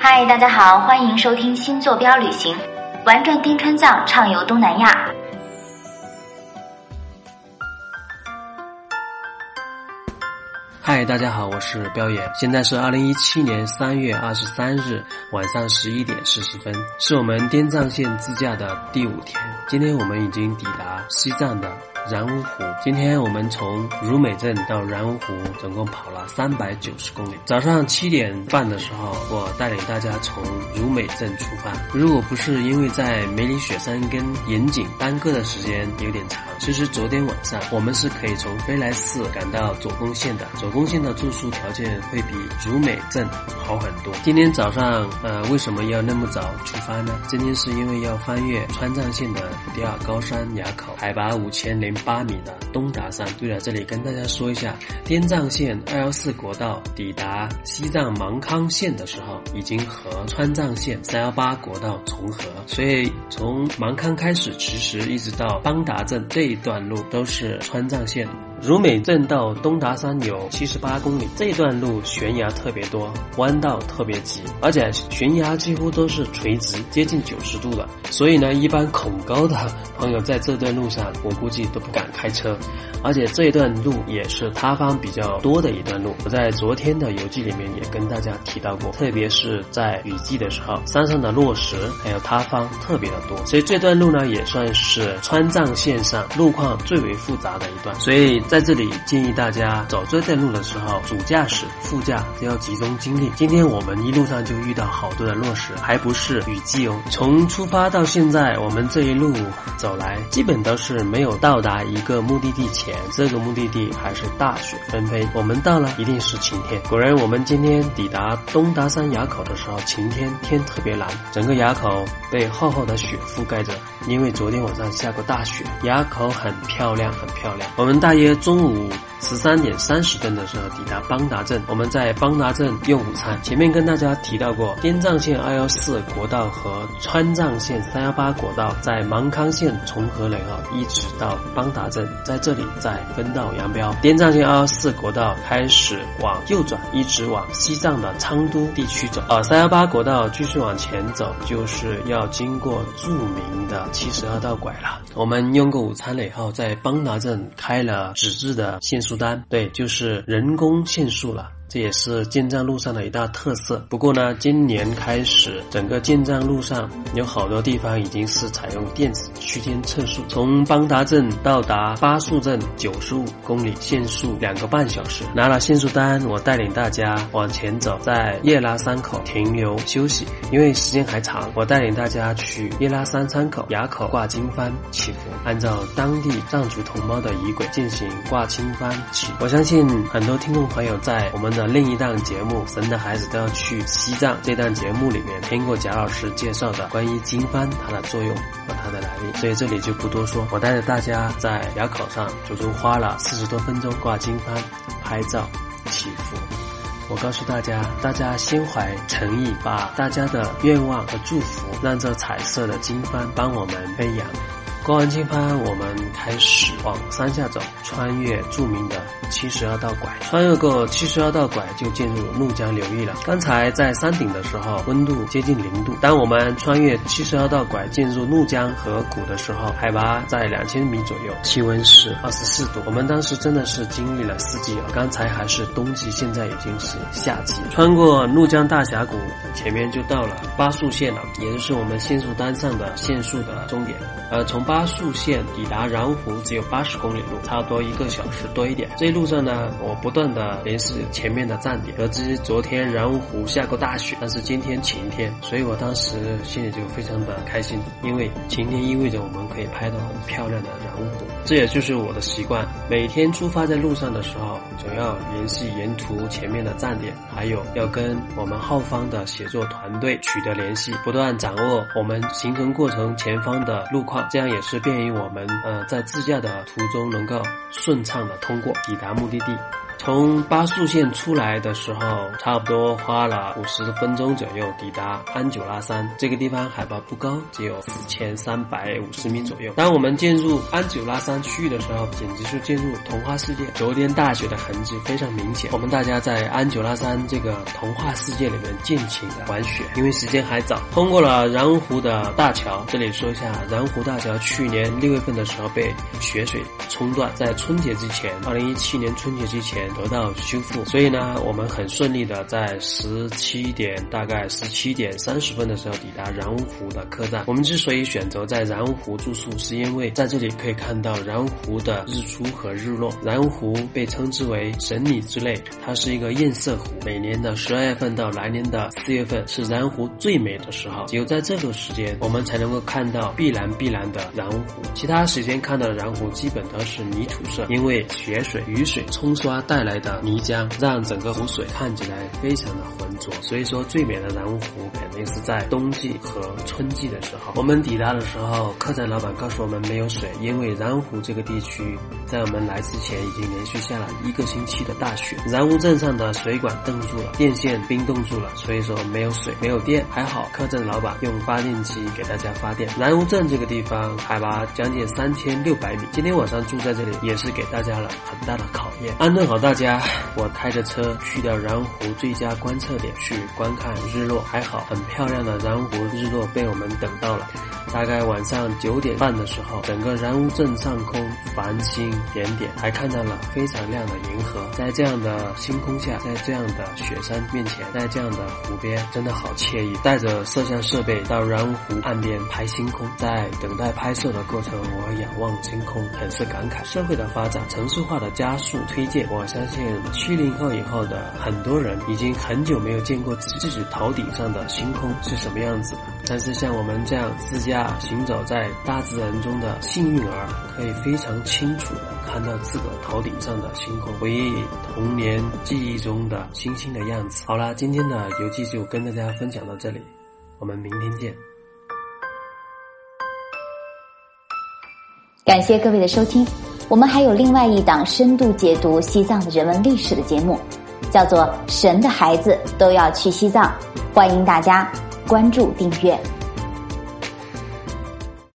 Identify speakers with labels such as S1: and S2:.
S1: 嗨，大家好，欢迎收听新坐标旅行，玩转滇川藏，畅游东南亚。
S2: 嗨，大家好，我是彪爷，现在是二零一七年三月二十三日晚上十一点四十分，是我们滇藏线自驾的第五天。今天我们已经抵达西藏的。然乌湖，今天我们从如美镇到然乌湖，总共跑了三百九十公里。早上七点半的时候，我带领大家从如美镇出发。如果不是因为在梅里雪山跟盐井耽搁的时间有点长，其实昨天晚上我们是可以从飞来寺赶到左贡县的。左贡县的住宿条件会比如美镇好很多。今天早上，呃，为什么要那么早出发呢？今天是因为要翻越川藏线的第二高山垭口，海拔五千零。八米的东达山。对了，这里跟大家说一下，滇藏线二幺四国道抵达西藏芒康县的时候，已经和川藏线三幺八国道重合，所以从芒康开始，其实一直到邦达镇这一段路都是川藏线。如美镇到东达山有七十八公里，这段路悬崖特别多，弯道特别急，而且悬崖几乎都是垂直，接近九十度的。所以呢，一般恐高的朋友在这段路上，我估计都不敢开车。而且这段路也是塌方比较多的一段路，我在昨天的游记里面也跟大家提到过，特别是在雨季的时候，山上的落石还有塌方特别的多，所以这段路呢也算是川藏线上路况最为复杂的一段。所以在这里建议大家走这段路的时候，主驾驶、副驾都要集中精力。今天我们一路上就遇到好多的落石，还不是雨季哦。从出发到现在，我们这一路走来，基本都是没有到达一个目的地前。这个目的地还是大雪纷飞，我们到了一定是晴天。果然，我们今天抵达东达山垭口的时候，晴天，天特别蓝，整个垭口被厚厚的雪覆盖着。因为昨天晚上下过大雪，垭口很漂亮，很漂亮。我们大约中午。十三点三十分的时候抵达邦达镇，我们在邦达镇用午餐。前面跟大家提到过，滇藏线二幺四国道和川藏线三幺八国道在芒康县重合了以后，一直到邦达镇，在这里再分道扬镳。滇藏线二幺四国道开始往右转，一直往西藏的昌都地区走。而三幺八国道继续往前走，就是要经过著名的七十二道拐了。我们用过午餐了以后，在邦达镇开了纸质的限速。单对，就是人工限速了。这也是建藏路上的一大特色。不过呢，今年开始，整个建藏路上有好多地方已经是采用电子区间测速。从邦达镇到达巴素镇九十五公里，限速两个半小时。拿了限速单，我带领大家往前走，在叶拉山口停留休息，因为时间还长。我带领大家去叶拉山山口垭口挂经幡祈福，按照当地藏族同胞的仪轨进行挂经幡祈。我相信很多听众朋友在我们。的另一档节目《神的孩子都要去西藏》这档节目里面听过贾老师介绍的关于经幡它的作用和它的来历，所以这里就不多说。我带着大家在垭口上足足花了四十多分钟挂经幡、拍照、祈福。我告诉大家，大家心怀诚意，把大家的愿望和祝福，让这彩色的经幡帮我们飞扬。过完经幡，我们开始往山下走，穿越著名的七十二道拐。穿越过七十二道拐，就进入怒江流域了。刚才在山顶的时候，温度接近零度。当我们穿越七十二道拐进入怒江河谷的时候，海拔在两千米左右，气温是二十四度。我们当时真的是经历了四季啊！刚才还是冬季，现在已经是夏季。穿过怒江大峡谷，前面就到了巴素县了，也就是我们限速单上的限速的终点。呃，从巴素县抵达然乌湖只有八十公里路，差不多一个小时多一点。这一路上呢，我不断的联系前面的站点，得知昨天然乌湖下过大雪，但是今天晴天，所以我当时心里就非常的开心，因为晴天意味着我们可以拍到很漂亮的然乌湖。这也就是我的习惯，每天出发在路上的时候，总要联系沿途前面的站点，还有要跟我们后方的协作团队取得联系，不断掌握我们行程过程前方的路况。这样也也是便于我们呃在自驾的途中能够顺畅的通过抵达目的地。从巴素县出来的时候，差不多花了五十分钟左右抵达安久拉山。这个地方海拔不高，只有四千三百五十米左右。当我们进入安久拉山区域的时候，简直是进入童话世界。昨天大雪的痕迹非常明显。我们大家在安久拉山这个童话世界里面尽情的玩雪，因为时间还早。通过了然湖的大桥，这里说一下，然湖大桥去年六月份的时候被雪水冲断，在春节之前，二零一七年春节之前得到修复。所以呢，我们很顺利的在十七点，大概十七点三十分的时候抵达然乌湖的客栈。我们之所以选择在然乌湖住宿，是因为在这里可以看到然乌湖的日出和日落。然乌湖被称之为神里之泪，它是一个映色湖。每年的十二月份到来年的四月份是然乌湖最美的时候，只有在这个时间，我们才能够看到碧蓝碧蓝的然乌湖。其他时间看到的然乌湖基本都是泥土色，因为雪水、雨水冲刷带带来的泥浆，让整个湖水看起来非常的浑浊。所以说，最美的南湖肯定是在冬季和春季的时候。我们抵达的时候，客栈老板告诉我们没有水，因为南湖这个地区在我们来之前已经连续下了一个星期的大雪，然湖镇上的水管冻住了，电线冰冻住了，所以说没有水，没有电。还好客栈老板用发电机给大家发电。然湖镇这个地方海拔将近三千六百米，今天晚上住在这里也是给大家了很大的考验。安顿好大大家，我开着车去掉然湖最佳观测点去观看日落。还好，很漂亮的然湖日落被我们等到了。大概晚上九点半的时候，整个然乌镇上空繁星点点，还看到了非常亮的银河。在这样的星空下，在这样的雪山面前，在这样的湖边，真的好惬意。带着摄像设备到然乌湖岸边拍星空，在等待拍摄的过程，我仰望星空，很是感慨。社会的发展，城市化的加速推进，我相信七零后以后的很多人已经很久没有见过自己头顶上的星空是什么样子的。但是像我们这样自驾。行走在大自然中的幸运儿，可以非常清楚的看到自个头顶上的星空，回忆童年记忆中的星星的样子。好了，今天的游记就跟大家分享到这里，我们明天见。
S1: 感谢各位的收听，我们还有另外一档深度解读西藏的人文历史的节目，叫做《神的孩子都要去西藏》，欢迎大家关注订阅。